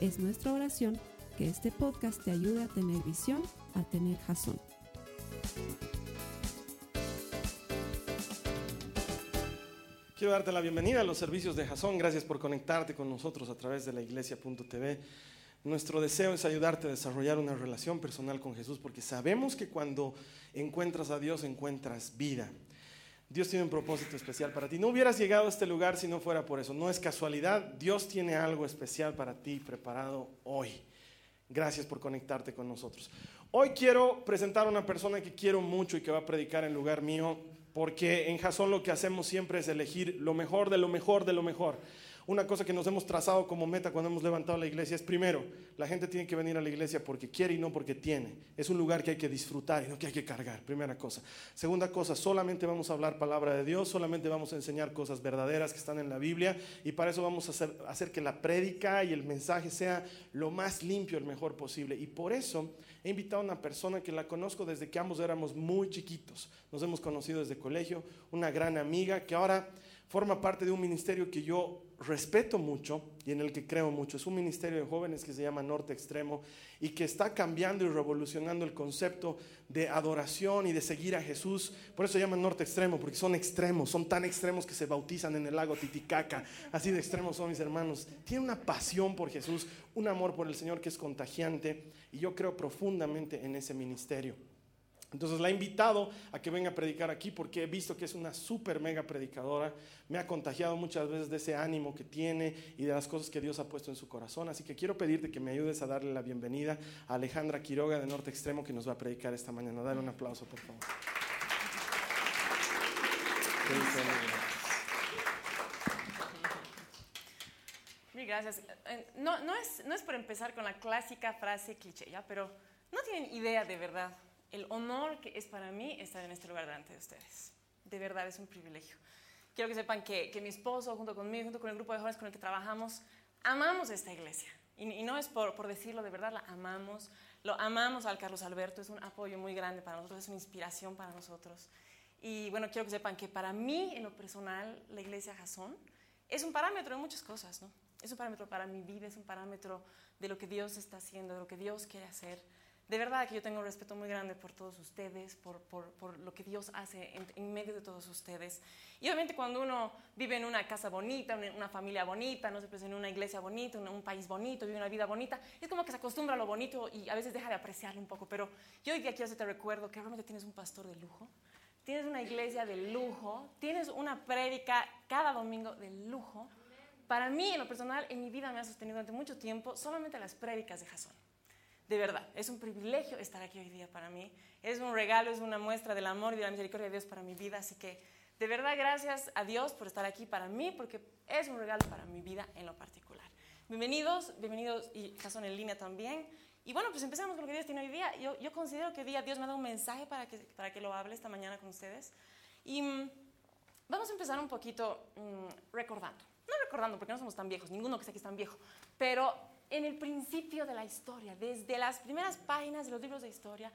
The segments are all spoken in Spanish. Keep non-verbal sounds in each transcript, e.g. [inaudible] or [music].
Es nuestra oración que este podcast te ayude a tener visión, a tener jazón. Quiero darte la bienvenida a los servicios de Jason. Gracias por conectarte con nosotros a través de la iglesia.tv. Nuestro deseo es ayudarte a desarrollar una relación personal con Jesús porque sabemos que cuando encuentras a Dios encuentras vida. Dios tiene un propósito especial para ti. No hubieras llegado a este lugar si no fuera por eso. No es casualidad. Dios tiene algo especial para ti preparado hoy. Gracias por conectarte con nosotros. Hoy quiero presentar a una persona que quiero mucho y que va a predicar en lugar mío porque en Jason lo que hacemos siempre es elegir lo mejor de lo mejor de lo mejor. Una cosa que nos hemos trazado como meta cuando hemos levantado la iglesia es primero, la gente tiene que venir a la iglesia porque quiere y no porque tiene. Es un lugar que hay que disfrutar y no que hay que cargar, primera cosa. Segunda cosa, solamente vamos a hablar palabra de Dios, solamente vamos a enseñar cosas verdaderas que están en la Biblia y para eso vamos a hacer, hacer que la prédica y el mensaje sea lo más limpio, el mejor posible. Y por eso he invitado a una persona que la conozco desde que ambos éramos muy chiquitos. Nos hemos conocido desde colegio, una gran amiga que ahora forma parte de un ministerio que yo respeto mucho y en el que creo mucho. Es un ministerio de jóvenes que se llama Norte Extremo y que está cambiando y revolucionando el concepto de adoración y de seguir a Jesús. Por eso se llama Norte Extremo, porque son extremos, son tan extremos que se bautizan en el lago Titicaca. Así de extremos son mis hermanos. Tiene una pasión por Jesús, un amor por el Señor que es contagiante y yo creo profundamente en ese ministerio. Entonces la he invitado a que venga a predicar aquí porque he visto que es una súper mega predicadora. Me ha contagiado muchas veces de ese ánimo que tiene y de las cosas que Dios ha puesto en su corazón. Así que quiero pedirte que me ayudes a darle la bienvenida a Alejandra Quiroga de Norte Extremo que nos va a predicar esta mañana. Dale un aplauso, por favor. Mil gracias. Eh, no, es, no es por empezar con la clásica frase cliché, ¿ya? pero no tienen idea de verdad el honor que es para mí estar en este lugar delante de ustedes. De verdad es un privilegio. Quiero que sepan que, mi esposo, junto conmigo, junto con el grupo de jóvenes con el que trabajamos, amamos esta iglesia. Y, no es por, por, decirlo, de verdad la amamos. Lo amamos al Carlos Alberto, es un apoyo muy grande para nosotros, es una inspiración para nosotros. Y bueno, quiero que sepan que para mí, en lo personal, la iglesia Jason es un parámetro de muchas cosas, ¿no? Es un parámetro para mi vida, es un parámetro de lo que Dios está haciendo, de lo que Dios quiere hacer de verdad que yo tengo un respeto muy grande por todos ustedes, por, lo que Dios hace en, medio de todos ustedes. Y obviamente cuando uno vive en una casa bonita, una, una familia bonita, no sé, pues en una iglesia bonita, un, un, país bonito, vive una vida bonita, es como que se acostumbra a lo bonito y a veces deja de apreciarlo un poco. Pero yo hoy día quiero hacerte recuerdo que realmente tienes un pastor de lujo, tienes una iglesia de lujo, tienes una prédica cada domingo de lujo. Para mí, en lo personal, en mi vida me ha sostenido durante mucho tiempo solamente las prédicas de Jason. De verdad, es un privilegio estar aquí hoy día para mí. Es un regalo, es una muestra del amor y de la misericordia de Dios para mi vida. Así que de verdad gracias a Dios por estar aquí para mí, porque es un regalo para mi vida en lo particular. Bienvenidos, bienvenidos y Jason en línea también. Y bueno, pues empezamos con lo que Dios tiene hoy día. Yo, considero que hoy día Dios me ha dado un mensaje para que, para que lo hable esta mañana con ustedes. Y mm, vamos a empezar un poquito mm, recordando. No recordando, porque no somos tan viejos, ninguno que sea aquí es tan viejo, pero en el principio de la historia, desde las primeras páginas de los libros de historia,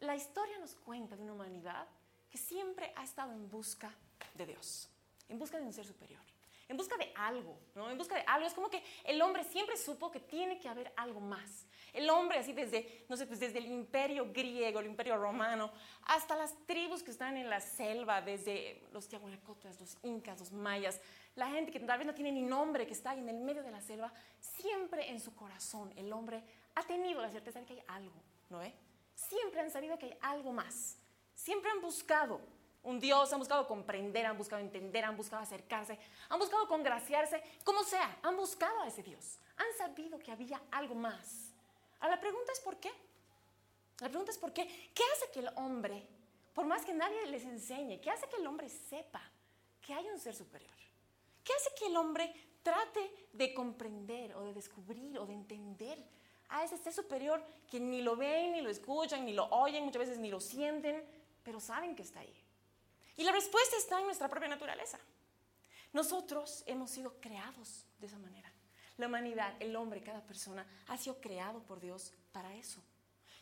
la historia nos cuenta de una humanidad que siempre ha estado en busca de Dios, en busca de un ser superior, en busca de algo, ¿no? En busca de algo. Es como que el hombre siempre supo que tiene que haber algo más. El hombre, así desde, no sé, pues desde el imperio griego, el imperio romano, hasta las tribus que están en la selva, desde los tiahuanacotas, los incas, los mayas, la gente que tal vez no tiene ni nombre, que está ahí en el medio de la selva, siempre en su corazón el hombre ha tenido la certeza de que hay algo, ¿no ve? Siempre han sabido que hay algo más. Siempre han buscado un Dios, han buscado comprender, han buscado entender, han buscado acercarse, han buscado congraciarse, como sea, han buscado a ese Dios. Han sabido que había algo más. Ahora la pregunta es ¿por qué? La pregunta es ¿por qué? ¿Qué hace que el hombre, por más que nadie les enseñe, qué hace que el hombre sepa que hay un ser superior? ¿Qué hace que el hombre trate de comprender o de descubrir o de entender a ese ser superior que ni lo ven, ni lo escuchan, ni lo oyen, muchas veces ni lo sienten, pero saben que está ahí. Y la respuesta está en nuestra propia naturaleza. Nosotros hemos sido creados de esa manera. La humanidad, el hombre, cada persona ha sido creado por Dios para eso.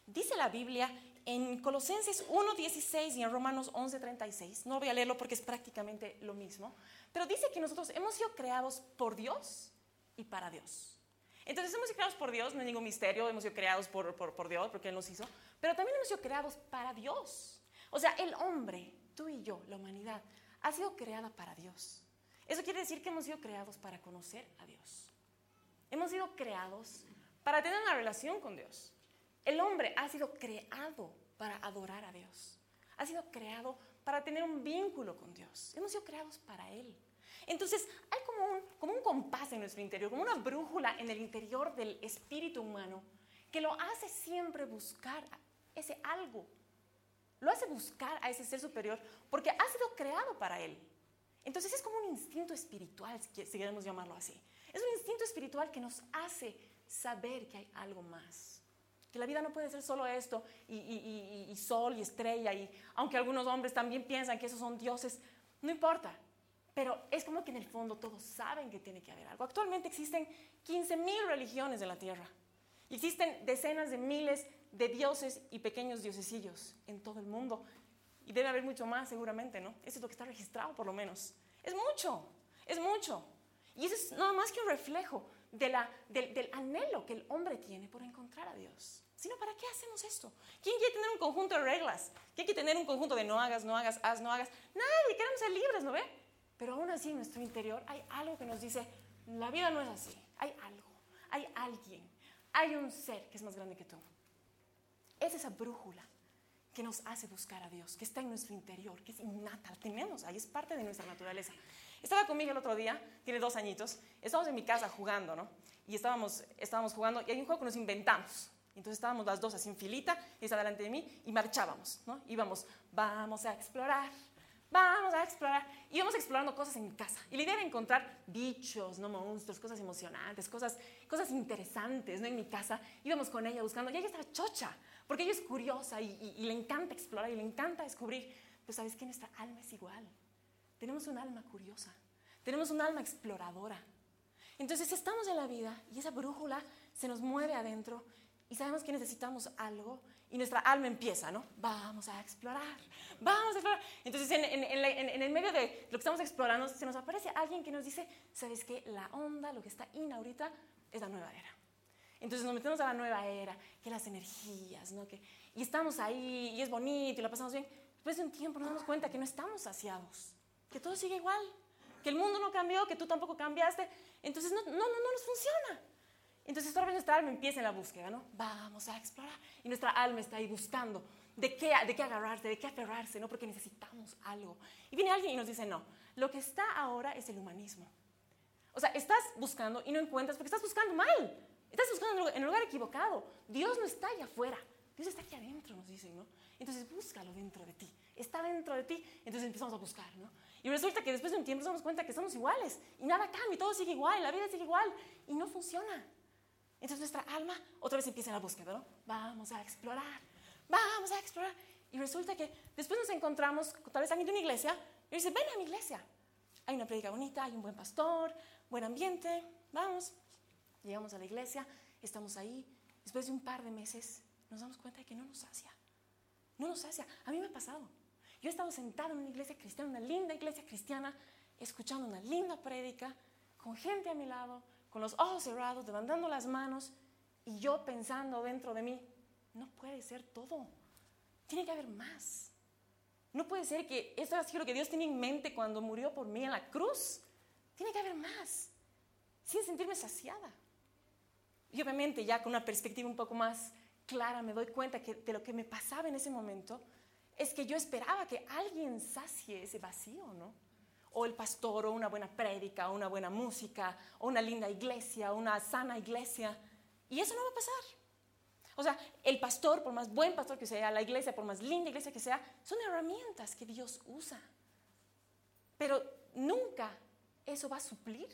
Dice la Biblia en Colosenses 1.16 y en Romanos 11.36, no voy a leerlo porque es prácticamente lo mismo, pero dice que nosotros hemos sido creados por Dios y para Dios. Entonces hemos sido creados por Dios, no hay ningún misterio, hemos sido creados por, por Dios porque Él nos hizo, pero también hemos sido creados para Dios. O sea, el hombre, tú y yo, la humanidad, ha sido creada para Dios. Eso quiere decir que hemos sido creados para conocer a Dios. Hemos sido creados para tener una relación con Dios. El hombre ha sido creado para adorar a Dios. Ha sido creado para tener un vínculo con Dios. Hemos sido creados para Él. Entonces, hay como un, como un compás en nuestro interior, como una brújula en el interior del espíritu humano que lo hace siempre buscar ese algo. Lo hace buscar a ese ser superior porque ha sido creado para Él. Entonces es como un instinto espiritual, si queremos llamarlo así. Es un instinto espiritual que nos hace saber que hay algo más que la vida no puede ser solo esto y, sol y estrella, y aunque algunos hombres también piensan que esos son dioses, no importa. Pero es como que en el fondo todos saben que tiene que haber algo. Actualmente existen 15.000 religiones en la tierra. Existen decenas de miles de dioses y pequeños diosesillos en todo el mundo. Y debe haber mucho más seguramente, ¿no? Eso es lo que está registrado por lo menos. Es mucho, es mucho. Y eso es nada más que un reflejo del, del anhelo que el hombre tiene por encontrar a Dios sino ¿para qué hacemos esto? ¿Quién quiere tener un conjunto de reglas? ¿Quién quiere tener un conjunto de no hagas, no hagas, haz, no hagas? Nadie, queremos ser libres, ¿no ve? Pero aún así en nuestro interior hay algo que nos dice, la vida no es así, hay algo, hay alguien, hay un ser que es más grande que tú. Es esa brújula que nos hace buscar a Dios, que está en nuestro interior, que es innata, la tenemos ahí, es parte de nuestra naturaleza. Estaba conmigo el otro día, tiene dos añitos, estábamos en mi casa jugando, ¿no? Y estábamos, estábamos jugando y hay un juego que nos inventamos. Entonces estábamos las dos así en filita, ella delante de mí, y marchábamos, ¿no? Íbamos, vamos a explorar, vamos a explorar. Íbamos explorando cosas en mi casa. Y la idea era encontrar bichos, ¿no? Monstruos, cosas emocionantes, cosas, cosas interesantes, ¿no? En mi casa. Íbamos con ella buscando, y ella estaba chocha, porque ella es curiosa y, y le encanta explorar y le encanta descubrir. Pero ¿sabes qué? Nuestra alma es igual. Tenemos un alma curiosa, tenemos un alma exploradora. Entonces estamos en la vida y esa brújula se nos mueve adentro y sabemos que necesitamos algo y nuestra alma empieza, ¿no? Vamos a explorar, vamos a explorar. Entonces, en, en, el medio de lo que estamos explorando, se nos aparece alguien que nos dice, ¿sabes qué? La onda, lo que está in ahorita, es la nueva era. Entonces nos metemos a la nueva era, que las energías, ¿no? Que, y estamos ahí, y es bonito, y la pasamos bien. Después de un tiempo nos damos cuenta que no estamos saciados, que todo sigue igual, que el mundo no cambió, que tú tampoco cambiaste. Entonces no, no, no, no nos funciona. Entonces otra vez nuestra alma empieza en la búsqueda, ¿no? Vamos a explorar. Y nuestra alma está ahí buscando de qué, de qué agarrarse, de qué aferrarse, ¿no? Porque necesitamos algo. Y viene alguien y nos dice, no, lo que está ahora es el humanismo. O sea, estás buscando y no encuentras porque estás buscando mal. Estás buscando en el lugar equivocado. Dios no está allá afuera. Dios está aquí adentro, nos dicen, ¿no? Entonces búscalo dentro de ti. Está dentro de ti. Entonces empezamos a buscar, ¿no? Y resulta que después de un tiempo nos damos cuenta que somos iguales. Y nada cambia, y todo sigue igual, la vida sigue igual. Y no funciona. Entonces nuestra alma otra vez empieza la búsqueda, ¿no? Vamos a explorar, vamos a explorar. Y resulta que después nos encontramos tal vez alguien de una iglesia y dice, ven a mi iglesia. Hay una predica bonita, hay un buen pastor, buen ambiente, vamos. Llegamos a la iglesia, estamos ahí. Después de un par de meses nos damos cuenta de que no nos sacia. No nos sacia. A mí me ha pasado. Yo he estado sentado en una iglesia cristiana, una linda iglesia cristiana, escuchando una linda prédica, con gente a mi lado, con los ojos cerrados, levantando las manos y yo pensando dentro de mí, no puede ser todo. Tiene que haber más. No puede ser que esto sido lo que Dios tiene en mente cuando murió por mí en la cruz. Tiene que haber más, sin sentirme saciada. Y obviamente ya con una perspectiva un poco más clara me doy cuenta que de lo que me pasaba en ese momento es que yo esperaba que alguien sacie ese vacío, ¿no? o el pastor, o una buena prédica, o una buena música, o una linda iglesia, o una sana iglesia. Y eso no va a pasar. O sea, el pastor, por más buen pastor que sea, la iglesia, por más linda iglesia que sea, son herramientas que Dios usa. Pero nunca eso va a suplir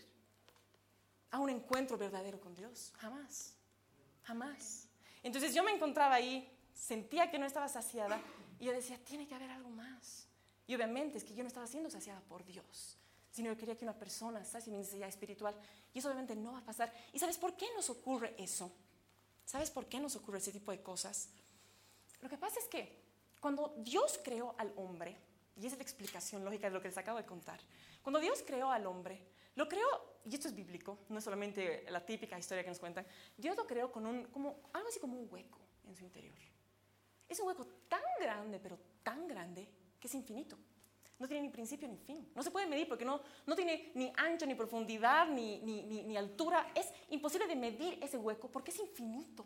a un encuentro verdadero con Dios. Jamás. Jamás. Entonces yo me encontraba ahí, sentía que no estaba saciada y yo decía, tiene que haber algo más. Y obviamente es que yo no estaba siendo saciada por Dios, sino yo quería que una persona sacie mi necesidad espiritual. Y eso obviamente no va a pasar. ¿Y sabes por qué nos ocurre eso? ¿Sabes por qué nos ocurre ese tipo de cosas? Lo que pasa es que cuando Dios creó al hombre, y esa es la explicación lógica de lo que les acabo de contar, cuando Dios creó al hombre, lo creó, y esto es bíblico, no es solamente la típica historia que nos cuentan, Dios lo creó con un, como, algo así como un hueco en su interior. Es un hueco tan grande, pero tan grande, que es infinito. No tiene ni principio ni fin. No se puede medir porque no, no tiene ni ancho, ni profundidad, ni, ni, ni, altura. Es imposible de medir ese hueco porque es infinito.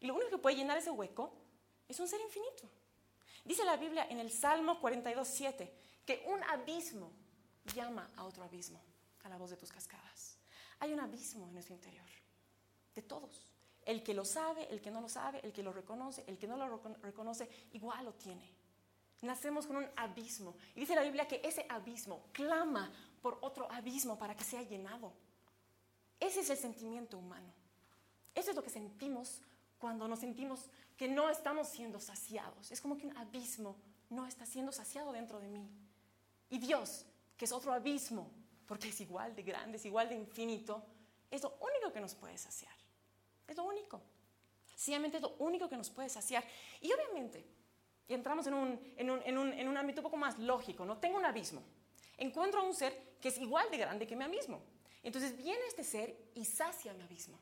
Y lo único que puede llenar ese hueco es un ser infinito. Dice la Biblia en el Salmo 42, 7, que un abismo llama a otro abismo la voz de tus cascadas. Hay un abismo en nuestro interior, de todos. El que lo sabe, el que no lo sabe, el que lo reconoce, el que no lo reconoce, igual lo tiene. Nacemos con un abismo. Y dice la Biblia que ese abismo clama por otro abismo para que sea llenado. Ese es el sentimiento humano. Eso es lo que sentimos cuando nos sentimos que no estamos siendo saciados. Es como que un abismo no está siendo saciado dentro de mí. Y Dios, que es otro abismo, porque es igual de grande, es igual de infinito, es lo único que nos puede saciar. Es lo único. Sencillamente es lo único que nos puede saciar. Y obviamente, y entramos en un, en un, en un, en un ámbito un poco más lógico, ¿no? Tengo un abismo. Encuentro a un ser que es igual de grande que mi abismo. Entonces viene este ser y sacia mi abismo.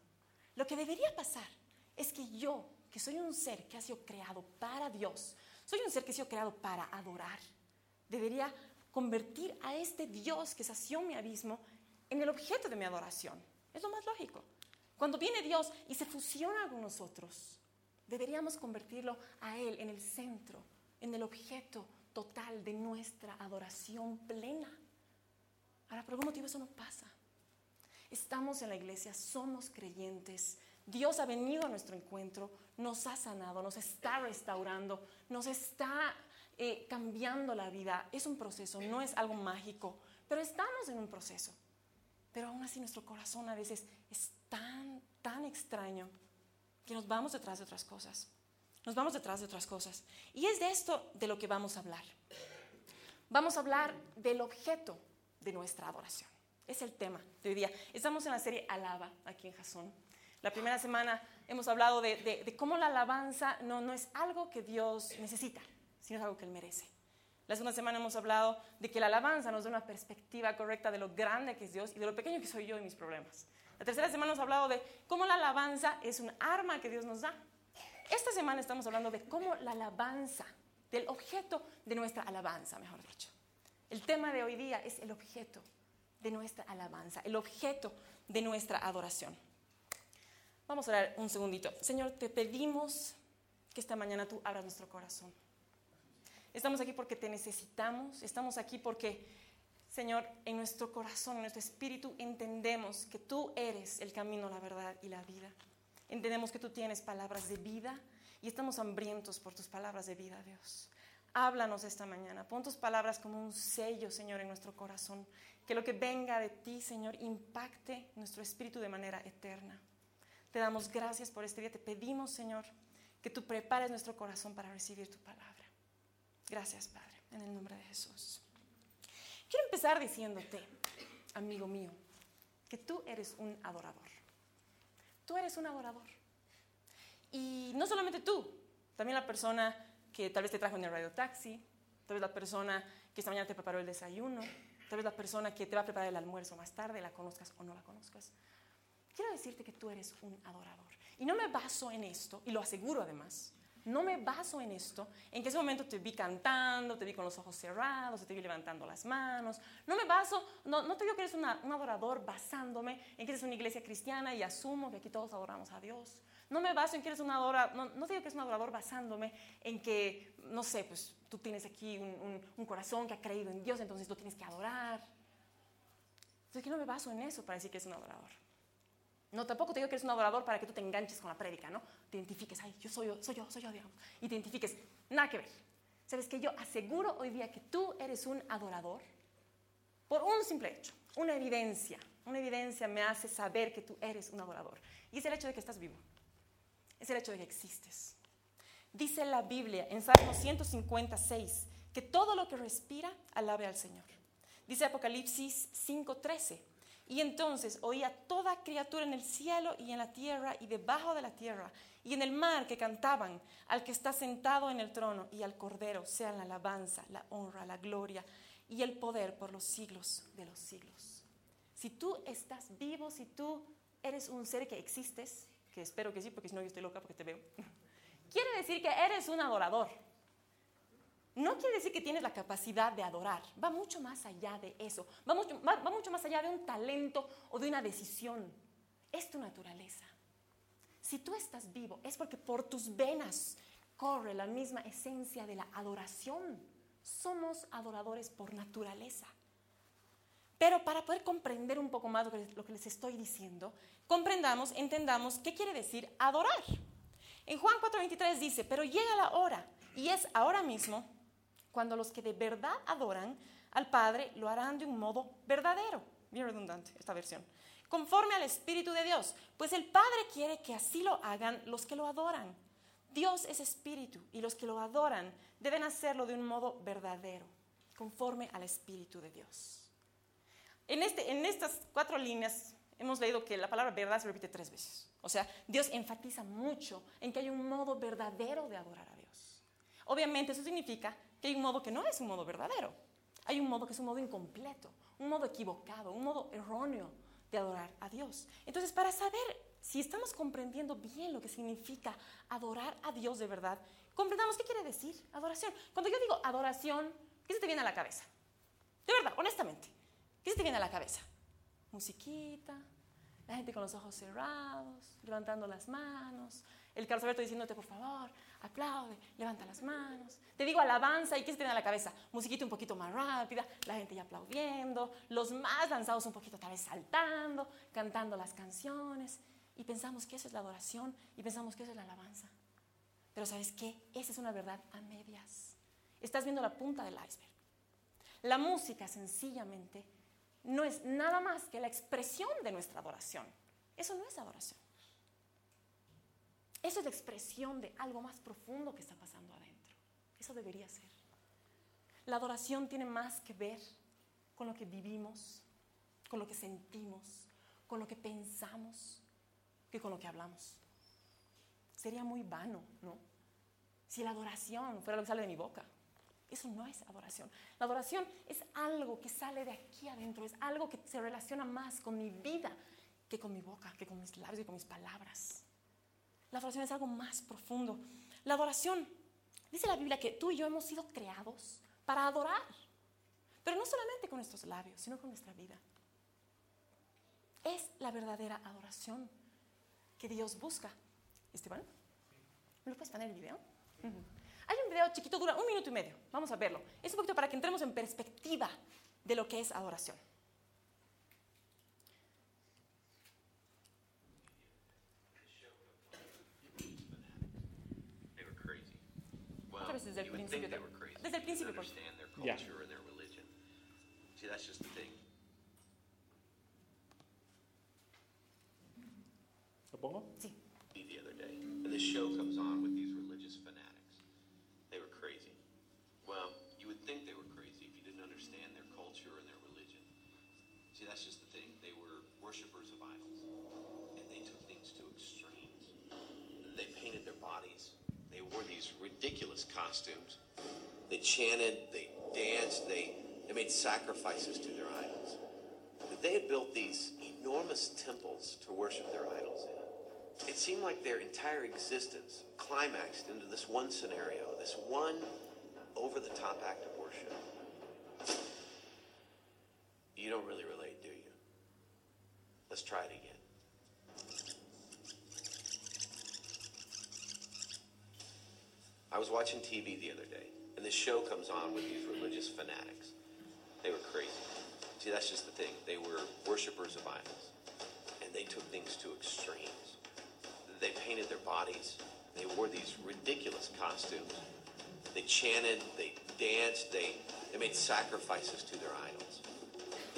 Lo que debería pasar es que yo, que soy un ser que ha sido creado para Dios, soy un ser que ha sido creado para adorar, debería convertir a este Dios que sació mi abismo en el objeto de mi adoración. Es lo más lógico. Cuando viene Dios y se fusiona con nosotros, Deberíamos convertirlo a Él en el centro, en el objeto total de nuestra adoración plena. Ahora, por algún motivo eso no pasa. Estamos en la iglesia, somos creyentes. Dios ha venido a nuestro encuentro, nos ha sanado, nos está restaurando, nos está eh, cambiando la vida. Es un proceso, no es algo mágico, pero estamos en un proceso. Pero aún así nuestro corazón a veces es tan, tan extraño que nos vamos detrás de otras cosas. Nos vamos detrás de otras cosas. Y es de esto de lo que vamos a hablar. Vamos a hablar del objeto de nuestra adoración. Es el tema de hoy día. Estamos en la serie Alaba aquí en Jasón. La primera semana hemos hablado de, cómo la alabanza no, no es algo que Dios necesita, sino es algo que Él merece. La segunda semana hemos hablado de que la alabanza nos da una perspectiva correcta de lo grande que es Dios y de lo pequeño que soy yo y mis problemas. La tercera semana hemos hablado de cómo la alabanza es un arma que Dios nos da. Esta semana estamos hablando de cómo la alabanza, del objeto de nuestra alabanza, mejor dicho. El tema de hoy día es el objeto de nuestra alabanza, el objeto de nuestra adoración. Vamos a orar un segundito. Señor, te pedimos que esta mañana tú abras nuestro corazón. Estamos aquí porque te necesitamos, estamos aquí porque Señor, en nuestro corazón, en nuestro espíritu, entendemos que tú eres el camino, la verdad y la vida. Entendemos que tú tienes palabras de vida y estamos hambrientos por tus palabras de vida, Dios. Háblanos esta mañana. Pon tus palabras como un sello, Señor, en nuestro corazón. Que lo que venga de ti, Señor, impacte nuestro espíritu de manera eterna. Te damos gracias por este día. Te pedimos, Señor, que tú prepares nuestro corazón para recibir tu palabra. Gracias, Padre, en el nombre de Jesús. Quiero empezar diciéndote, amigo mío, que tú eres un adorador. Tú eres un adorador. Y no solamente tú, también la persona que tal vez te trajo en el radio taxi, tal vez la persona que esta mañana te preparó el desayuno, tal vez la persona que te va a preparar el almuerzo más tarde, la conozcas o no la conozcas. Quiero decirte que tú eres un adorador. Y no me baso en esto, y lo aseguro además, no me baso en esto, en que ese momento te vi cantando, te vi con los ojos cerrados, te vi levantando las manos. No me baso, no, te digo que eres un adorador basándome en que eres una iglesia cristiana y asumo que aquí todos adoramos a Dios. No me baso en que eres un adorador, no, te digo que eres un adorador basándome en que, no sé, pues tú tienes aquí un, un corazón que ha creído en Dios, entonces tú tienes que adorar. Entonces, que no me baso en eso para decir que es un adorador. No, tampoco te digo que eres un adorador para que tú te enganches con la prédica, ¿no? Te identifiques, ay, yo soy yo, soy yo, soy yo, digamos. Y te identifiques, nada que ver. Sabes que yo aseguro hoy día que tú eres un adorador por un simple hecho, una evidencia. Una evidencia me hace saber que tú eres un adorador. Y es el hecho de que estás vivo. es el hecho de que existes. Dice la Biblia en Salmo 156 que todo lo que respira alabe al Señor. Dice Apocalipsis 5:13. Y entonces oía toda criatura en el cielo y en la tierra y debajo de la tierra y en el mar que cantaban al que está sentado en el trono y al Cordero, sea la alabanza, la honra, la gloria y el poder por los siglos de los siglos. Si tú estás vivo, si tú eres un ser que existes, que espero que sí, porque si no yo estoy loca porque te veo, [laughs] quiere decir que eres un adorador. No quiere decir que tienes la capacidad de adorar, va mucho más allá de eso, va mucho, más allá de un talento o de una decisión. Es tu naturaleza. Si tú estás vivo es porque por tus venas corre la misma esencia de la adoración. Somos adoradores por naturaleza. Pero para poder comprender un poco más lo que, lo que les estoy diciendo, comprendamos, entendamos qué quiere decir adorar. En Juan 4:23 dice, pero llega la hora, y es ahora mismo, cuando los que de verdad adoran al Padre lo harán de un modo verdadero. Bien redundante esta versión. Conforme al Espíritu de Dios, pues el Padre quiere que así lo hagan los que lo adoran. Dios es Espíritu y los que lo adoran deben hacerlo de un modo verdadero, conforme al Espíritu de Dios. En, este, en estas cuatro líneas hemos leído que la palabra verdad se repite tres veces. O sea, Dios enfatiza mucho en que hay un modo verdadero de adorar a Dios. Obviamente eso significa que hay un modo que no es un modo verdadero. Hay un modo que es un modo incompleto, un modo equivocado, un modo erróneo de adorar a Dios. Entonces, para saber si estamos comprendiendo bien lo que significa adorar a Dios de verdad, comprendamos qué quiere decir adoración. Cuando yo digo adoración, ¿qué se te viene a la cabeza? De verdad, honestamente, ¿qué se te viene a la cabeza? Musiquita, la gente con los ojos cerrados, levantando las manos, el Carlos Alberto diciéndote, por favor, aplaude, levanta las manos. Te digo alabanza y ¿qué se tiene en la cabeza? Musiquita un poquito más rápida, la gente ya aplaudiendo, los más lanzados un poquito tal vez saltando, cantando las canciones. Y pensamos que eso es la adoración y pensamos que eso es la alabanza. Pero ¿sabes qué? Esa es una verdad a medias. Estás viendo la punta del iceberg. La música sencillamente no es nada más que la expresión de nuestra adoración. Eso no es adoración. Eso es la expresión de algo más profundo que está pasando adentro. Eso debería ser. La adoración tiene más que ver con lo que vivimos, con lo que sentimos, con lo que pensamos, que con lo que hablamos. Sería muy vano, ¿no? Si la adoración fuera lo que sale de mi boca. Eso no es adoración. La adoración es algo que sale de aquí adentro, es algo que se relaciona más con mi vida que con mi boca, que con mis labios y con mis palabras. La adoración es algo más profundo. La adoración, dice la Biblia que tú y yo hemos sido creados para adorar, pero no solamente con nuestros labios, sino con nuestra vida. Es la verdadera adoración que Dios busca. Esteban, ¿me lo puedes poner el video? Hay un video chiquito, dura un minuto y medio. Vamos a verlo. Es un poquito para que entremos en perspectiva de lo que es adoración. desde el principio. Desde el principio. Por... religion. See, that's just the thing. ¿Lo pongo? Sí. Costumes. They chanted, they danced, they, they made sacrifices to their idols. They had built these enormous temples to worship their idols in. It seemed like their entire existence climaxed into this one scenario, this one over the top act of worship. You don't really was watching TV the other day, and this show comes on with these religious fanatics. They were crazy. See, that's just the thing. They were worshippers of idols, and they took things to extremes. They painted their bodies. They wore these ridiculous costumes. They chanted, they danced, they, they made sacrifices to their idols.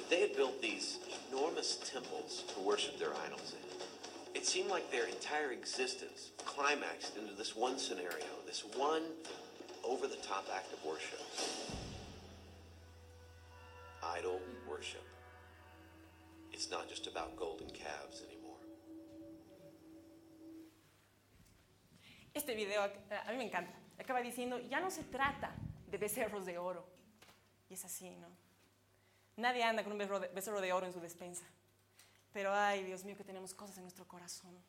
They had built these enormous temples to worship their idols in. It seemed like their entire existence climaxed into this one scenario, this one over the top act of worship. Idol worship. It's not just about golden calves anymore. Este video eh, a mí me encanta. Acaba diciendo, ya no se trata de becerros de oro. Y es así, ¿no? Nadie anda con un becerro de, oro en su despensa. Pero ay, Dios mío, que tenemos cosas en nuestro corazón.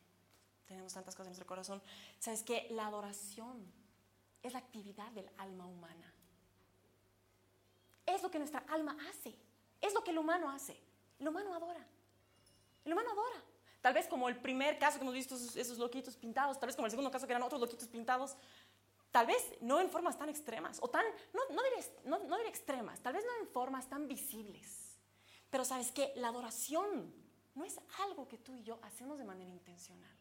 Tenemos tantas cosas en nuestro corazón. ¿Sabes qué? La adoración es la actividad del alma humana. Es lo que nuestra alma hace. Es lo que el humano hace. El humano adora. El humano adora. Tal vez como el primer caso que hemos visto, esos, esos loquitos pintados, tal vez como el segundo caso que eran otros loquitos pintados, tal vez no en formas tan extremas, o tan, no, no, diré, no, no diré extremas, tal vez no en formas tan visibles. Pero sabes que la adoración no es algo que tú y yo hacemos de manera intencional.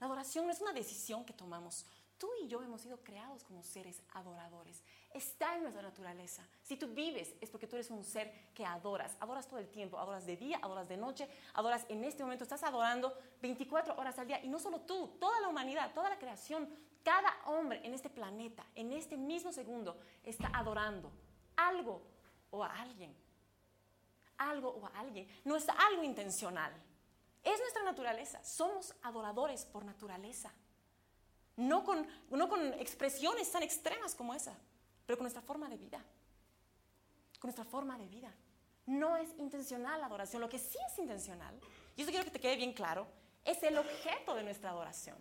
La adoración no es una decisión que tomamos. Tú y yo hemos sido creados como seres adoradores. Está en nuestra naturaleza. Si tú vives es porque tú eres un ser que adoras. Adoras todo el tiempo. Adoras de día, adoras de noche, adoras en este momento. Estás adorando 24 horas al día. Y no solo tú, toda la humanidad, toda la creación, cada hombre en este planeta, en este mismo segundo, está adorando algo o a alguien. Algo o a alguien. No es algo intencional. Es nuestra naturaleza. Somos adoradores por naturaleza. No con, no con expresiones tan extremas como esa, pero con nuestra forma de vida. Con nuestra forma de vida. No es intencional la adoración. Lo que sí es intencional, y eso quiero que te quede bien claro, es el objeto de nuestra adoración.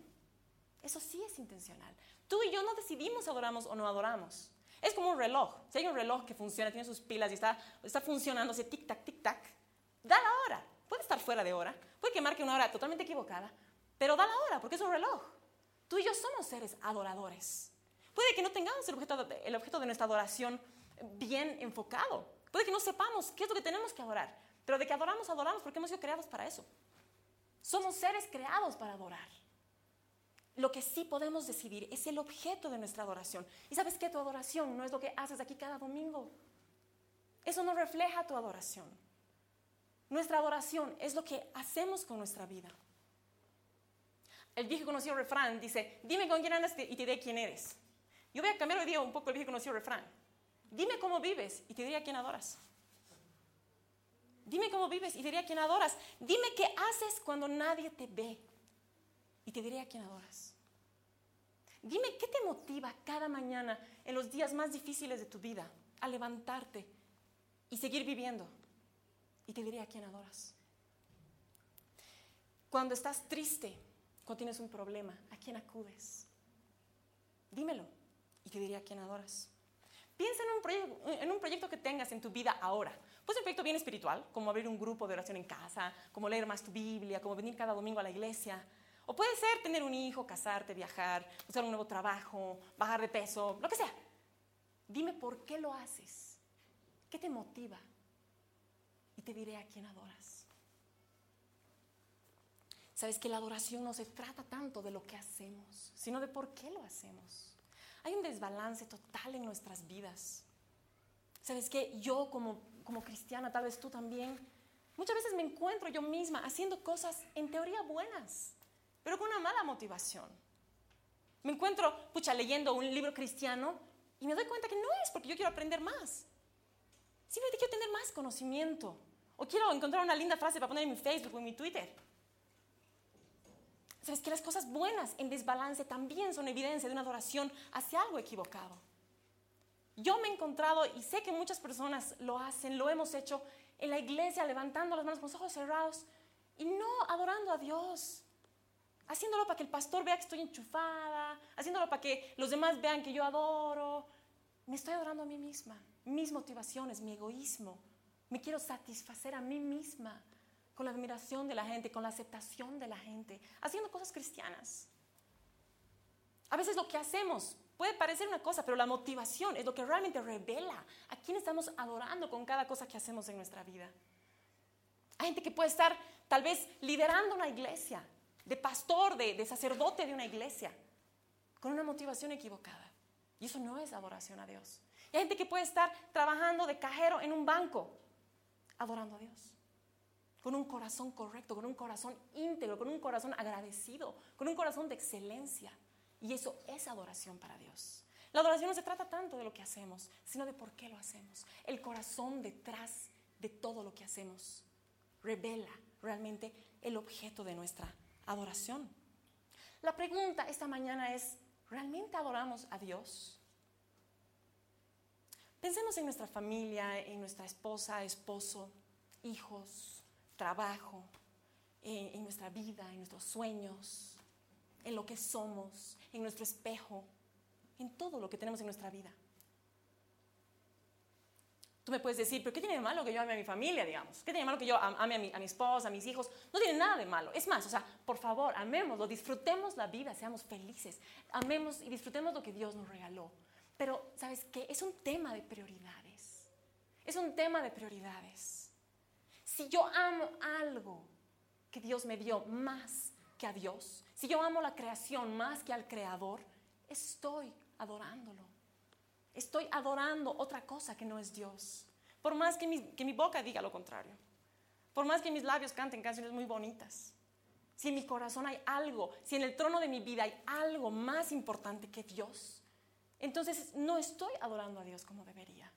Eso sí es intencional. Tú y yo no decidimos adoramos o no adoramos. Es como un reloj. Si hay un reloj que funciona, tiene sus pilas y está, está funcionando, tic-tac, tic-tac, da la hora. Puede estar fuera de hora, puede que marque una hora totalmente equivocada, pero da la hora porque es un reloj. Tú y yo somos seres adoradores. Puede que no tengamos el objeto, de, nuestra adoración bien enfocado. Puede que no sepamos qué es lo que tenemos que adorar. Pero de que adoramos, adoramos porque hemos sido creados para eso. Somos seres creados para adorar. Lo que sí podemos decidir es el objeto de nuestra adoración. Y sabes que tu adoración no es lo que haces aquí cada domingo. Eso no refleja tu adoración. Nuestra adoración es lo que hacemos con nuestra vida. El viejo conocido refrán dice, dime con quién andas y te diré quién eres. Yo voy a cambiar hoy día un poco el viejo conocido refrán. Dime cómo vives y te diré a quién adoras. Dime cómo vives y te diré a quién adoras. Dime qué haces cuando nadie te ve y te diré a quién adoras. Dime qué te motiva cada mañana en los días más difíciles de tu vida a levantarte y seguir viviendo. Y te diré a quién adoras. Cuando estás triste, cuando tienes un problema, ¿a quién acudes? Dímelo y te diré a quién adoras. Piensa en un, proyecto, en un proyecto que tengas en tu vida ahora. Pues un proyecto bien espiritual, como abrir un grupo de oración en casa, como leer más tu Biblia, como venir cada domingo a la iglesia. O puede ser tener un hijo, casarte, viajar, buscar un nuevo trabajo, bajar de peso, lo que sea. Dime por qué lo haces. ¿Qué te motiva? Te diré a quién adoras. Sabes que la adoración no se trata tanto de lo que hacemos, sino de por qué lo hacemos. Hay un desbalance total en nuestras vidas. Sabes que yo como, como cristiana, tal vez tú también, muchas veces me encuentro yo misma haciendo cosas en teoría buenas, pero con una mala motivación. Me encuentro, pucha, leyendo un libro cristiano y me doy cuenta que no es porque yo quiero aprender más. Simplemente quiero tener más conocimiento. O quiero encontrar una linda frase para poner en mi Facebook o en mi Twitter. Sabes que las cosas buenas en desbalance también son evidencia de una adoración hacia algo equivocado. Yo me he encontrado y sé que muchas personas lo hacen, lo hemos hecho en la iglesia levantando las manos con los ojos cerrados y no adorando a Dios. Haciéndolo para que el pastor vea que estoy enchufada, haciéndolo para que los demás vean que yo adoro. Me estoy adorando a mí misma, mis motivaciones, mi egoísmo. Me quiero satisfacer a mí misma con la admiración de la gente, con la aceptación de la gente, haciendo cosas cristianas. A veces lo que hacemos puede parecer una cosa, pero la motivación es lo que realmente revela a quién estamos adorando con cada cosa que hacemos en nuestra vida. Hay gente que puede estar tal vez liderando una iglesia, de pastor, de, sacerdote de una iglesia, con una motivación equivocada. Y eso no es adoración a Dios. Y hay gente que puede estar trabajando de cajero en un banco, adorando a Dios. con un corazón correcto, con un corazón íntegro, con un corazón agradecido, con un corazón de excelencia. Y eso es adoración para Dios. La adoración no se trata tanto de lo que hacemos, sino de por qué lo hacemos. El corazón detrás de todo lo que hacemos revela realmente el objeto de nuestra adoración. La pregunta esta mañana es, ¿realmente adoramos a Dios? Pensemos en nuestra familia, en nuestra esposa, esposo, hijos, trabajo, en, en nuestra vida, en nuestros sueños, en lo que somos, en nuestro espejo, en todo lo que tenemos en nuestra vida. Tú me puedes decir, pero ¿qué tiene de malo que yo ame a mi familia, digamos? ¿Qué tiene de malo que yo ame a mi, a mi, esposa, a mis hijos? No tiene nada de malo. Es más, o sea, por favor, amémoslo, disfrutemos la vida, seamos felices, amemos y disfrutemos lo que Dios nos regaló. Pero, ¿sabes qué? Es un tema de prioridades. Es un tema de prioridades. Si yo amo algo que Dios me dio más que a Dios, si yo amo la creación más que al Creador, estoy adorándolo. Estoy adorando otra cosa que no es Dios. Por más que mi, que mi boca diga lo contrario. Por más que mis labios canten canciones muy bonitas. Si en mi corazón hay algo, si en el trono de mi vida hay algo más importante que Dios, entonces no estoy adorando a Dios como debería.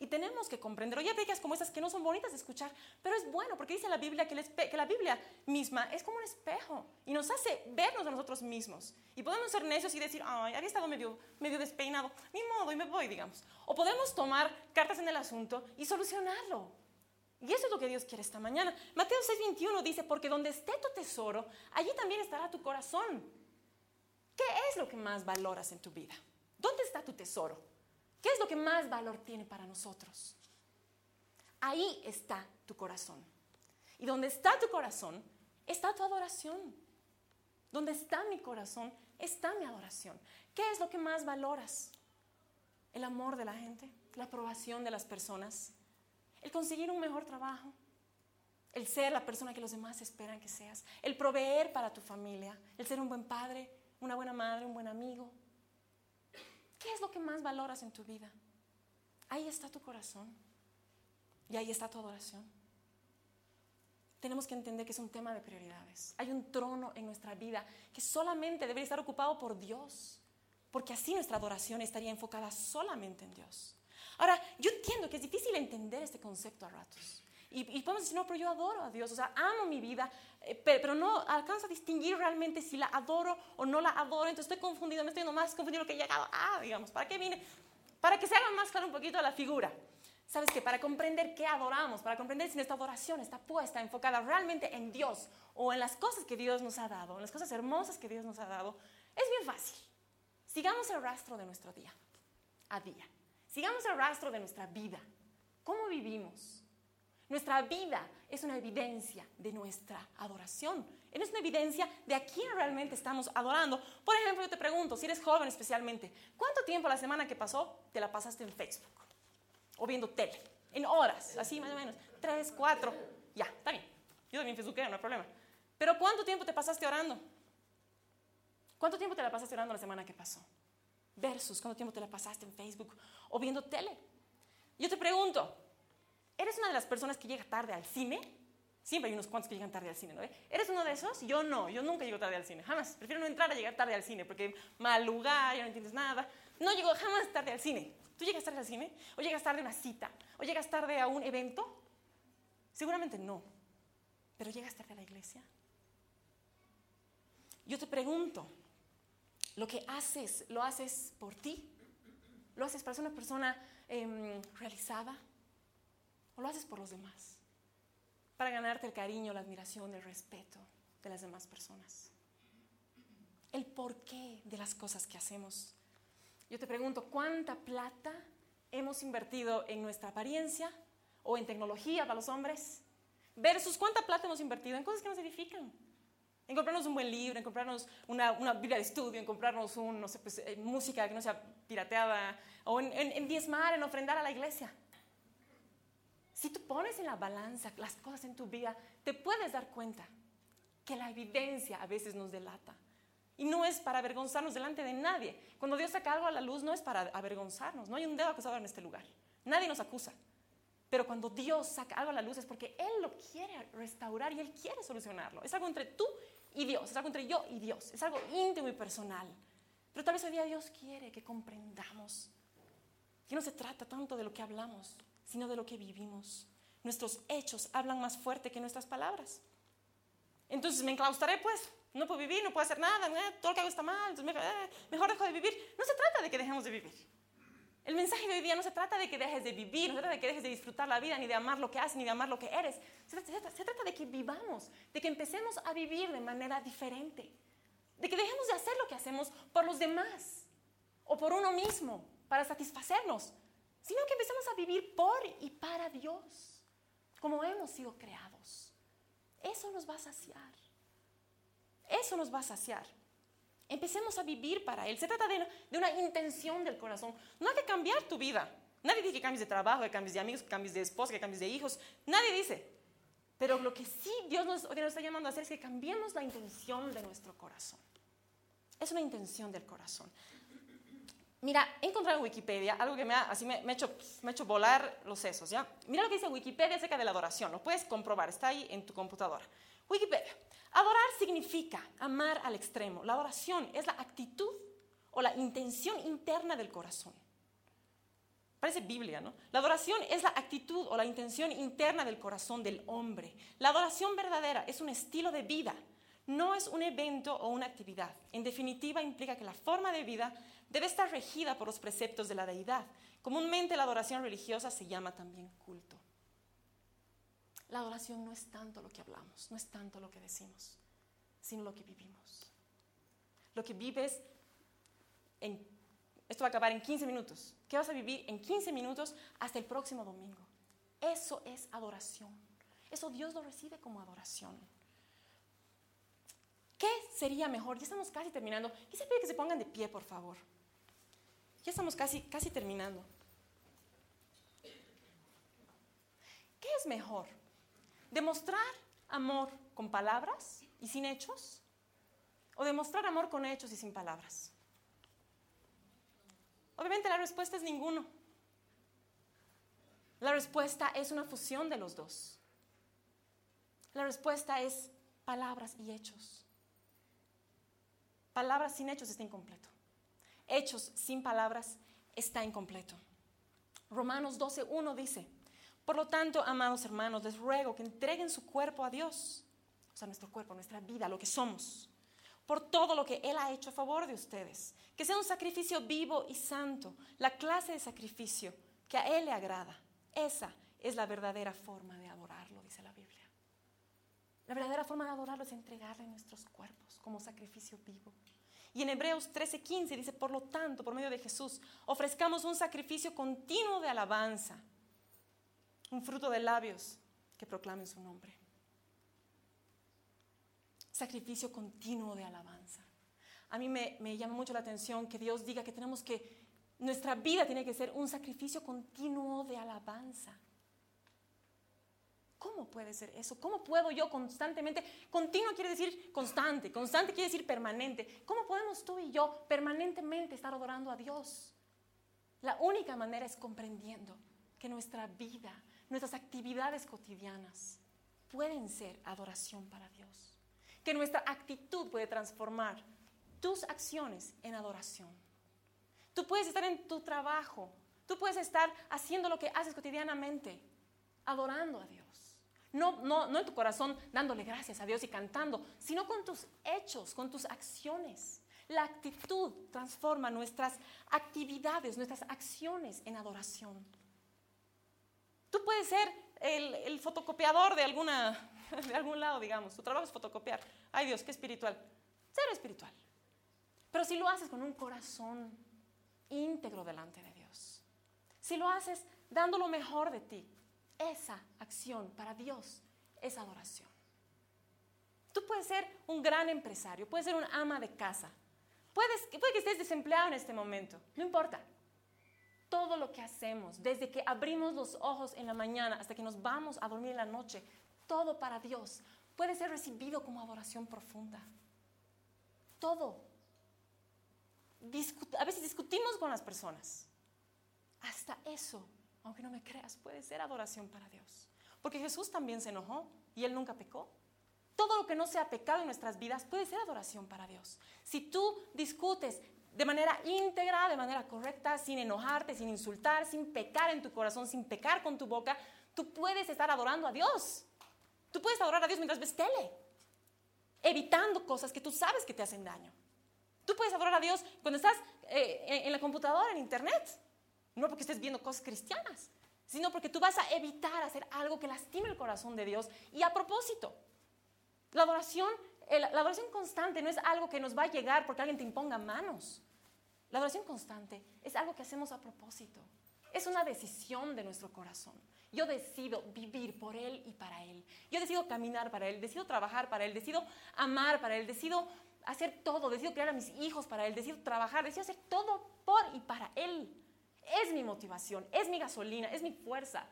Y tenemos que comprender, oye, bellas como esas que no son bonitas de escuchar, pero es bueno porque dice la Biblia que, la Biblia misma es como un espejo y nos hace vernos a nosotros mismos. Y podemos ser necios y decir, ay, había estado medio, medio despeinado, ni modo, y me voy, digamos. O podemos tomar cartas en el asunto y solucionarlo. Y eso es lo que Dios quiere esta mañana. Mateo 6:21 dice, porque donde esté tu tesoro, allí también estará tu corazón. ¿Qué es lo que más valoras en tu vida? ¿Dónde está tu tesoro? ¿Qué es lo que más valor tiene para nosotros? Ahí está tu corazón. Y donde está tu corazón, está tu adoración. Donde está mi corazón, está mi adoración. ¿Qué es lo que más valoras? El amor de la gente, la aprobación de las personas, el conseguir un mejor trabajo, el ser la persona que los demás esperan que seas, el proveer para tu familia, el ser un buen padre, una buena madre, un buen amigo, ¿Qué es lo que más valoras en tu vida? Ahí está tu corazón y ahí está tu adoración. Tenemos que entender que es un tema de prioridades. Hay un trono en nuestra vida que solamente debe estar ocupado por Dios, porque así nuestra adoración estaría enfocada solamente en Dios. Ahora, yo entiendo que es difícil entender este concepto a ratos. Y, y, podemos decir, no, pero yo adoro a Dios, o sea, amo mi vida, eh, pero, pero, no alcanzo a distinguir realmente si la adoro o no la adoro, entonces estoy confundido, me estoy yendo más confundido que he llegado ah, digamos, ¿para qué vine? Para que se haga más claro un poquito la figura. ¿Sabes qué? Para comprender qué adoramos, para comprender si nuestra adoración está puesta, enfocada realmente en Dios o en las cosas que Dios nos ha dado, en las cosas hermosas que Dios nos ha dado, es bien fácil. Sigamos el rastro de nuestro día a día. Sigamos el rastro de nuestra vida. ¿Cómo vivimos? Nuestra vida es una evidencia de nuestra adoración. Es una evidencia de a quién realmente estamos adorando. Por ejemplo, yo te pregunto, si eres joven especialmente, ¿cuánto tiempo la semana que pasó te la pasaste en Facebook? O viendo tele. En horas, así más o menos. Tres, cuatro. Ya, está bien. Yo también facebookeo, no hay problema. Pero ¿cuánto tiempo te pasaste orando? ¿Cuánto tiempo te la pasaste orando la semana que pasó? Versus, ¿cuánto tiempo te la pasaste en Facebook o viendo tele? Yo te pregunto, ¿Eres una de las personas que llega tarde al cine? Siempre hay unos cuantos que llegan tarde al cine, ¿no? ¿Eres uno de esos? Yo no, yo nunca llego tarde al cine, jamás. Prefiero no entrar a llegar tarde al cine porque mal lugar, ya no entiendes nada. No llego jamás tarde al cine. ¿Tú llegas tarde al cine? ¿O llegas tarde a una cita? ¿O llegas tarde a un evento? Seguramente no. ¿Pero llegas tarde a la iglesia? Yo te pregunto, ¿lo que haces, lo haces por ti? ¿Lo haces para ser una persona eh, realizada? ¿O lo haces por los demás? Para ganarte el cariño, la admiración, el respeto de las demás personas. El porqué de las cosas que hacemos. Yo te pregunto, ¿cuánta plata hemos invertido en nuestra apariencia o en tecnología para los hombres? Versus cuánta plata hemos invertido en cosas que nos edifican. En comprarnos un buen libro, en comprarnos una, una Biblia de estudio, en comprarnos un, no sé, pues, eh, música que no sea pirateada, o en, en, en diezmar, en ofrendar a la iglesia. Si tú pones en la balanza las cosas en tu vida, te puedes dar cuenta que la evidencia a veces nos delata. Y no es para avergonzarnos delante de nadie. Cuando Dios saca algo a la luz, no es para avergonzarnos. No hay un dedo acusado en este lugar. Nadie nos acusa. Pero cuando Dios saca algo a la luz es porque Él lo quiere restaurar y Él quiere solucionarlo. Es algo entre tú y Dios, es algo entre yo y Dios, es algo íntimo y personal. Pero tal vez hoy día Dios quiere que comprendamos que no se trata tanto de lo que hablamos, sino de lo que vivimos. Nuestros hechos hablan más fuerte que nuestras palabras. Entonces me enclaustraré, pues, no puedo vivir, no puedo hacer nada, eh, todo lo que hago está mal, eh, mejor dejo de vivir. No se trata de que dejemos de vivir. El mensaje de hoy día no se trata de que dejes de vivir, no se trata de que dejes de disfrutar la vida, ni de amar lo que haces, ni de amar lo que eres. Se trata, se trata, de que vivamos, de que empecemos a vivir de manera diferente, de que dejemos de hacer lo que hacemos por los demás o por uno mismo, para satisfacernos, sino que empecemos a vivir por y para Dios, como hemos sido creados. Eso nos va a saciar. Eso nos va a saciar. Empecemos a vivir para Él. Se trata de, una intención del corazón. No hay que cambiar tu vida. Nadie dice que cambies de trabajo, que cambies de amigos, que cambies de esposa, que cambies de hijos. Nadie dice. Pero lo que sí Dios nos está llamando a hacer es que cambiemos la intención de nuestro corazón. Es una intención del corazón. Mira, he encontrado en Wikipedia algo que me ha, así me, ha hecho, me ha hecho volar los sesos, ¿ya? Mira lo que dice Wikipedia acerca de la adoración, lo puedes comprobar, está ahí en tu computadora. Wikipedia. Adorar significa amar al extremo. La adoración es la actitud o la intención interna del corazón. Parece Biblia, ¿no? La adoración es la actitud o la intención interna del corazón del hombre. La adoración verdadera es un estilo de vida, no es un evento o una actividad. En definitiva, implica que la forma de vida debe estar regida por los preceptos de la deidad. Comúnmente la adoración religiosa se llama también culto. La adoración no es tanto lo que hablamos, no es tanto lo que decimos, sino lo que vivimos. Lo que vives. Esto va a acabar en 15 minutos. ¿Qué vas a vivir en 15 minutos hasta el próximo domingo? Eso es adoración. Eso Dios lo recibe como adoración. ¿Qué sería mejor? Ya estamos casi terminando. Quise pedir que se pongan de pie, por favor. Ya estamos casi, casi terminando. ¿Qué es mejor? ¿Demostrar amor con palabras y sin hechos? ¿O demostrar amor con hechos y sin palabras? Obviamente la respuesta es ninguno. La respuesta es una fusión de los dos. La respuesta es palabras y hechos. Palabras sin hechos está incompleto. Hechos sin palabras está incompleto. Romanos 12.1 dice, por lo tanto, amados hermanos, les ruego que entreguen su cuerpo a Dios, o sea, nuestro cuerpo, nuestra vida, lo que somos, por todo lo que Él ha hecho a favor de ustedes. Que sea un sacrificio vivo y santo, la clase de sacrificio que a Él le agrada. Esa es la verdadera forma de adorarlo, dice la Biblia. La verdadera forma de adorarlo es entregarle nuestros cuerpos como sacrificio vivo. Y en Hebreos 13:15 dice, por lo tanto, por medio de Jesús, ofrezcamos un sacrificio continuo de alabanza un fruto de labios que proclamen su nombre. Sacrificio continuo de alabanza. A mí me, me, llama mucho la atención que Dios diga que tenemos que, nuestra vida tiene que ser un sacrificio continuo de alabanza. ¿Cómo puede ser eso? ¿Cómo puedo yo constantemente, continuo quiere decir constante, constante quiere decir permanente. ¿Cómo podemos tú y yo permanentemente estar adorando a Dios? La única manera es comprendiendo que nuestra vida, nuestras actividades cotidianas pueden ser adoración para Dios. Que nuestra actitud puede transformar tus acciones en adoración. Tú puedes estar en tu trabajo, tú puedes estar haciendo lo que haces cotidianamente, adorando a Dios. No, no, no en tu corazón dándole gracias a Dios y cantando, sino con tus hechos, con tus acciones. La actitud transforma nuestras actividades, nuestras acciones en adoración. Tú puedes ser el, fotocopiador de, alguna, [laughs] de algún lado, digamos. Tu trabajo es fotocopiar. Ay Dios, qué espiritual. Ser espiritual. Pero si lo haces con un corazón íntegro delante de Dios, si lo haces dando lo mejor de ti, esa acción para Dios es adoración. Tú puedes ser un gran empresario, puedes ser un ama de casa, puedes, puede que estés desempleado en este momento, no importa todo lo que hacemos, desde que abrimos los ojos en la mañana hasta que nos vamos a dormir en la noche, todo para Dios, puede ser recibido como adoración profunda. Todo. a veces discutimos con las personas. Hasta eso aunque no me creas, puede ser adoración para Dios. Porque Jesús también se enojó y él nunca pecó. Todo lo que no sea pecado en nuestras vidas puede ser adoración para Dios. Si tú discutes de manera íntegra, de manera correcta, sin enojarte, sin insultar, sin pecar en tu corazón, sin pecar con tu boca, tú puedes estar adorando a Dios. Tú puedes adorar a Dios mientras ves tele, evitando cosas que tú sabes que te hacen daño. Tú puedes adorar a Dios cuando estás eh, en la computadora, en internet, no porque estés viendo cosas cristianas, sino porque tú vas a evitar hacer algo que lastime el corazón de Dios y a propósito. La adoración, la adoración constante no es algo que nos va a llegar porque alguien te imponga manos. La adoración constante es algo que hacemos a propósito. Es una decisión de nuestro corazón. Yo decido vivir por Él y para Él. Yo decido caminar para Él, decido trabajar para Él, decido amar para Él, decido hacer todo, decido criar a mis hijos para Él, decido trabajar, decido hacer todo por y para Él. Es mi motivación, es mi gasolina, es mi fuerza.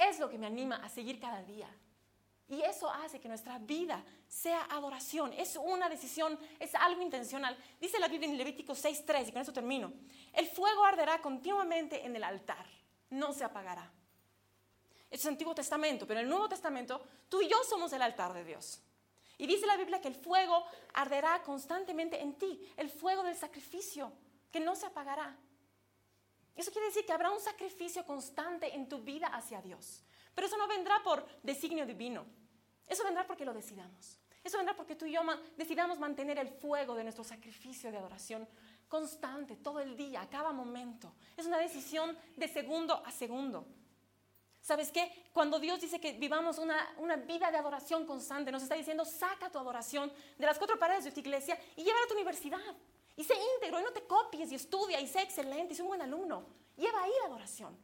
Es lo que me anima a seguir cada día. Y eso hace que nuestra vida sea adoración. Es una decisión, es algo intencional. Dice la Biblia en Levítico 6.3, y con eso termino. El fuego arderá continuamente en el altar, no se apagará. Eso es Antiguo Testamento, pero en el Nuevo Testamento tú y yo somos el altar de Dios. Y dice la Biblia que el fuego arderá constantemente en ti, el fuego del sacrificio, que no se apagará. Eso quiere decir que habrá un sacrificio constante en tu vida hacia Dios. Pero eso no vendrá por designio divino. Eso vendrá porque lo decidamos. Eso vendrá porque tú y yo decidamos mantener el fuego de nuestro sacrificio de adoración constante, todo el día, a cada momento. Es una decisión de segundo a segundo. ¿Sabes qué? Cuando Dios dice que vivamos una, vida de adoración constante, nos está diciendo, saca tu adoración de las cuatro paredes de tu iglesia y llévala a tu universidad. Y sé íntegro y no te copies y estudia y sé excelente y sé un buen alumno. Lleva ahí la adoración.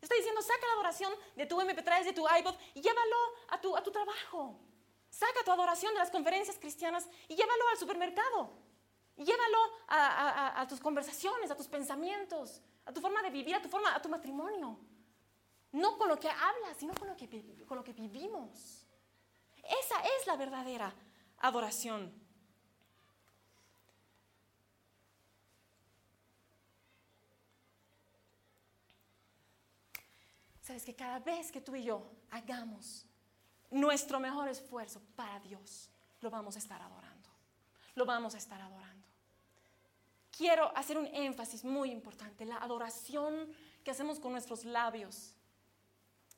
Está diciendo, saca la adoración de tu MP3, de tu iPod y llévalo a tu, a tu trabajo. Saca tu adoración de las conferencias cristianas y llévalo al supermercado. Llévalo a, a, tus conversaciones, a tus pensamientos, a tu forma de vivir, a tu forma, a tu matrimonio. No con lo que hablas, sino con lo que, con lo que vivimos. Esa es la verdadera adoración. Sabes que cada vez que tú y yo hagamos nuestro mejor esfuerzo para Dios, lo vamos a estar adorando. Lo vamos a estar adorando. Quiero hacer un énfasis muy importante. La adoración que hacemos con nuestros labios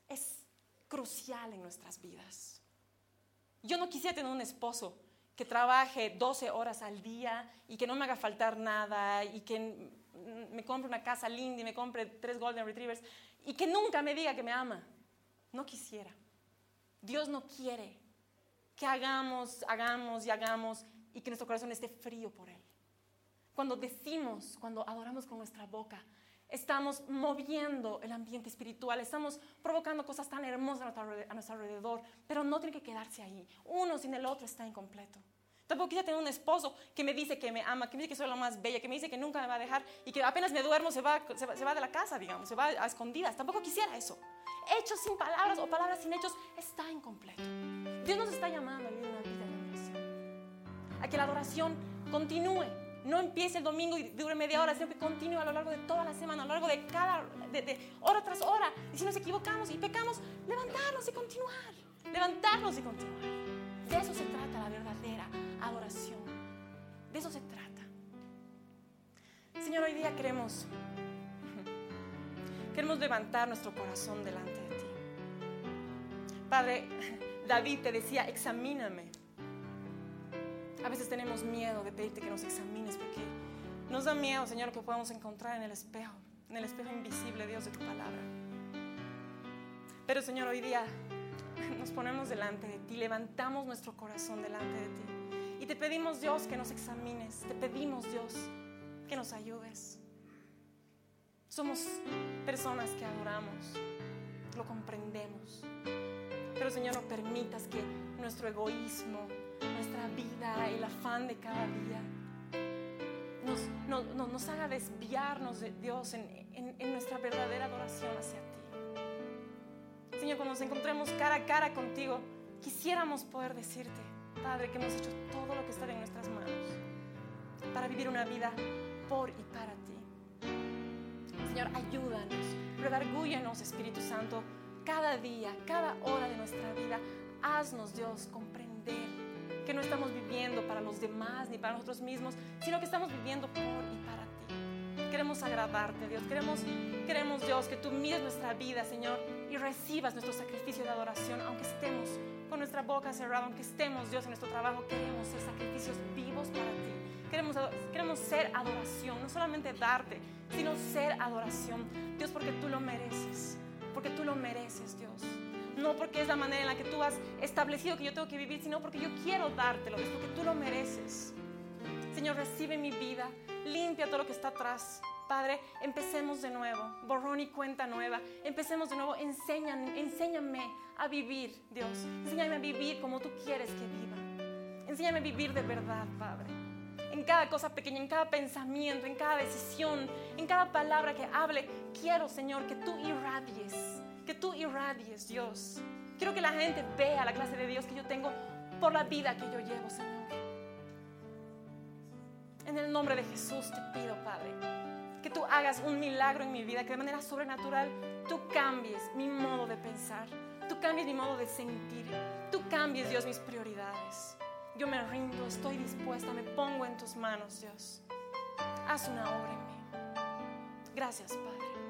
es crucial en nuestras vidas. Yo no quisiera tener un esposo que trabaje 12 horas al día y que no me haga faltar nada y que me compre una casa linda y me compre tres Golden Retrievers y que nunca me diga que me ama. No quisiera. Dios no quiere que hagamos, hagamos y hagamos y que nuestro corazón esté frío por Él. Cuando decimos, cuando adoramos con nuestra boca, estamos moviendo el ambiente espiritual, estamos provocando cosas tan hermosas a nuestro alrededor, pero no tiene que quedarse ahí. Uno sin el otro está incompleto. Tampoco quisiera tener un esposo que me dice que me ama, que me dice que soy la más bella, que me dice que nunca me va a dejar y que apenas me duermo se va, se va, de la casa, digamos, se va a escondidas. Tampoco quisiera eso. Hechos sin palabras o palabras sin hechos está incompleto. Dios nos está llamando a vivir una vida de adoración. A que la adoración continúe. No empiece el domingo y dure media hora, sino que continúe a lo largo de toda la semana, a lo largo de cada, de hora tras hora. Y si nos equivocamos y pecamos, levantarnos y continuar. Levantarnos y continuar. De eso se trata la verdadera adoración. De eso se trata. Señor, hoy día queremos, [laughs] queremos levantar nuestro corazón delante de ti. Padre, [laughs] David te decía, examíname. A veces tenemos miedo de pedirte que nos examines porque nos da miedo, Señor, que podamos encontrar en el espejo, en el espejo invisible, Dios, de tu palabra. Pero, Señor, hoy día [laughs] nos ponemos delante de ti, levantamos nuestro corazón delante de ti. Te pedimos, Dios, que nos examines. Te pedimos, Dios, que nos ayudes. Somos personas que adoramos, lo comprendemos. Pero, Señor, no permitas que nuestro egoísmo, nuestra vida, el afán de cada día, nos, nos haga desviarnos de Dios en nuestra verdadera adoración hacia ti. Señor, cuando nos encontremos cara a cara contigo, quisiéramos poder decirte, Padre, que hemos hecho todo lo que está en nuestras manos para vivir una vida por y para ti. Señor, ayúdanos Redargúyenos, Espíritu Santo, cada día, cada hora de nuestra vida. Haznos, Dios, comprender que no estamos viviendo para los demás ni para nosotros mismos, sino que estamos viviendo por y para ti. Queremos agradarte, Dios. Queremos, queremos, Dios, que tú mires nuestra vida, Señor, y recibas nuestro sacrificio de adoración, aunque estemos con nuestra boca cerrada, aunque estemos, Dios, en nuestro trabajo, queremos ser sacrificios vivos para ti. Queremos, queremos ser adoración, no solamente darte, sino ser adoración. Dios, porque tú lo mereces, porque tú lo mereces, Dios. No porque es la manera en la que tú has establecido que yo tengo que vivir, sino porque yo quiero dártelo, es porque tú lo mereces. Señor, recibe mi vida, limpia todo lo que está atrás. Padre, empecemos de nuevo, borrón y cuenta nueva. Empecemos de nuevo, enséñame, enséñame a vivir, Dios. Enséñame a vivir como tú quieres que viva. Enséñame a vivir de verdad, Padre. En cada cosa pequeña, en cada pensamiento, en cada decisión, en cada palabra que hable, quiero, Señor, que tú irradies, que tú irradies, Dios. Quiero que la gente vea la clase de Dios que yo tengo por la vida que yo llevo, Señor. En el nombre de Jesús te pido, Padre, que tú hagas un milagro en mi vida, que de manera sobrenatural tú cambies mi modo de pensar, tú cambies mi modo de sentir, tú cambies, Dios, mis prioridades. Yo me rindo, estoy dispuesta, me pongo en tus manos, Dios. Haz una obra en mí. Gracias, Padre.